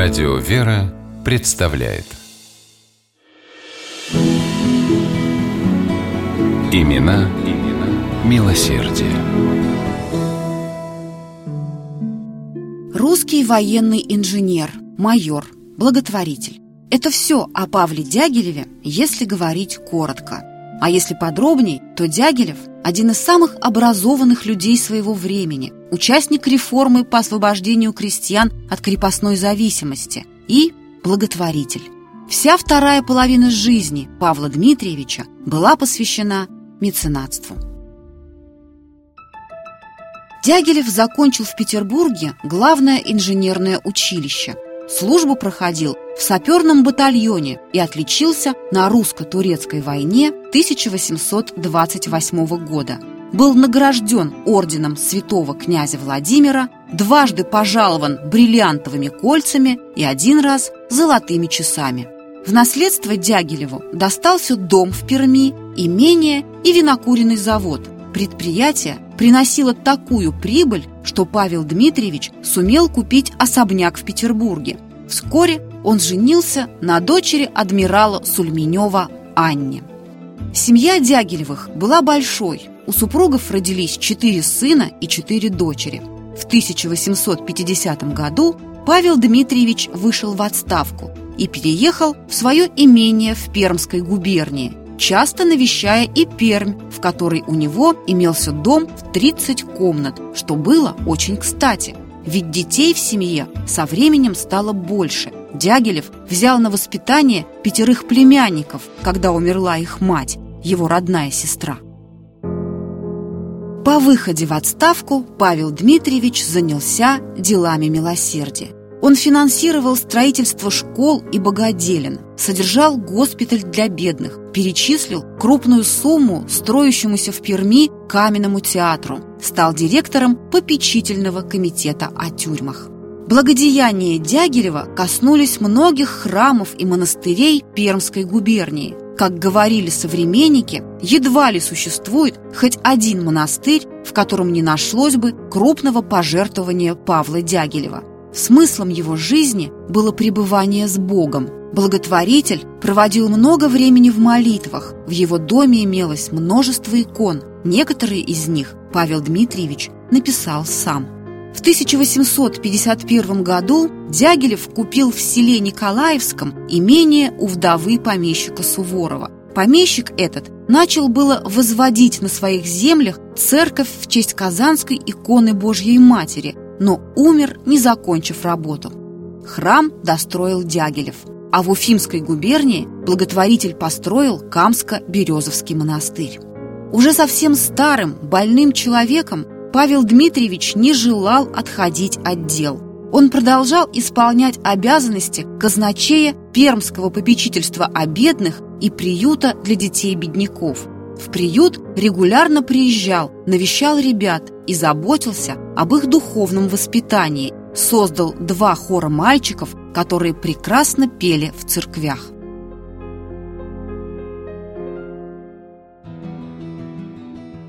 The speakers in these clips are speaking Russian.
Радио «Вера» представляет Имена, имена милосердие. Русский военный инженер, майор, благотворитель. Это все о Павле Дягилеве, если говорить коротко. А если подробней, то Дягилев – один из самых образованных людей своего времени, участник реформы по освобождению крестьян от крепостной зависимости и благотворитель. Вся вторая половина жизни Павла Дмитриевича была посвящена меценатству. Дягилев закончил в Петербурге главное инженерное училище. Службу проходил в саперном батальоне и отличился на русско-турецкой войне 1828 года. Был награжден орденом святого князя Владимира, дважды пожалован бриллиантовыми кольцами и один раз золотыми часами. В наследство Дягилеву достался дом в Перми, имение и винокуренный завод. Предприятие приносило такую прибыль, что Павел Дмитриевич сумел купить особняк в Петербурге. Вскоре он женился на дочери адмирала Сульменева Анне. Семья Дягилевых была большой. У супругов родились четыре сына и четыре дочери. В 1850 году Павел Дмитриевич вышел в отставку и переехал в свое имение в Пермской губернии, часто навещая и Пермь, в которой у него имелся дом в 30 комнат, что было очень кстати. Ведь детей в семье со временем стало больше, Дягилев взял на воспитание пятерых племянников, когда умерла их мать, его родная сестра. По выходе в отставку Павел Дмитриевич занялся делами милосердия. Он финансировал строительство школ и богоделен, содержал госпиталь для бедных, перечислил крупную сумму строящемуся в Перми каменному театру, стал директором попечительного комитета о тюрьмах. Благодеяния Дягилева коснулись многих храмов и монастырей Пермской губернии. Как говорили современники, едва ли существует хоть один монастырь, в котором не нашлось бы крупного пожертвования Павла Дягилева. Смыслом его жизни было пребывание с Богом. Благотворитель проводил много времени в молитвах. В его доме имелось множество икон. Некоторые из них Павел Дмитриевич написал сам. В 1851 году Дягилев купил в селе Николаевском имение у вдовы помещика Суворова. Помещик этот начал было возводить на своих землях церковь в честь Казанской иконы Божьей Матери, но умер, не закончив работу. Храм достроил Дягилев, а в Уфимской губернии благотворитель построил Камско-Березовский монастырь. Уже совсем старым, больным человеком Павел Дмитриевич не желал отходить от дел. Он продолжал исполнять обязанности казначея Пермского попечительства о бедных и приюта для детей-бедняков. В приют регулярно приезжал, навещал ребят и заботился об их духовном воспитании, создал два хора мальчиков, которые прекрасно пели в церквях.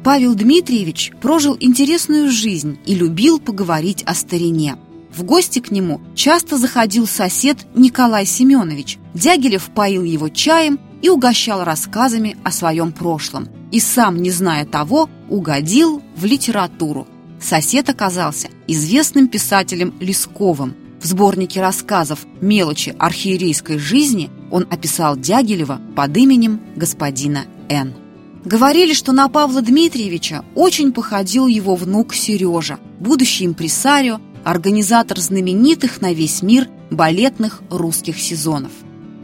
Павел Дмитриевич прожил интересную жизнь и любил поговорить о старине. В гости к нему часто заходил сосед Николай Семенович. Дягилев поил его чаем и угощал рассказами о своем прошлом. И сам, не зная того, угодил в литературу. Сосед оказался известным писателем Лесковым. В сборнике рассказов «Мелочи архиерейской жизни» он описал Дягилева под именем господина Н. Говорили, что на Павла Дмитриевича очень походил его внук Сережа, будущий импресарио, организатор знаменитых на весь мир балетных русских сезонов.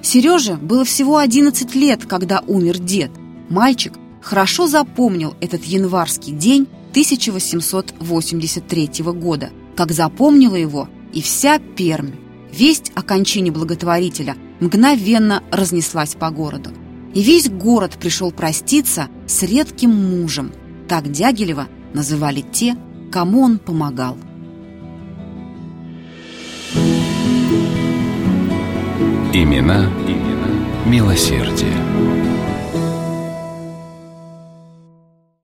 Сереже было всего 11 лет, когда умер дед. Мальчик хорошо запомнил этот январский день 1883 года, как запомнила его и вся Пермь. Весть о кончине благотворителя мгновенно разнеслась по городу и весь город пришел проститься с редким мужем. Так Дягилева называли те, кому он помогал. Имена, имена милосердие.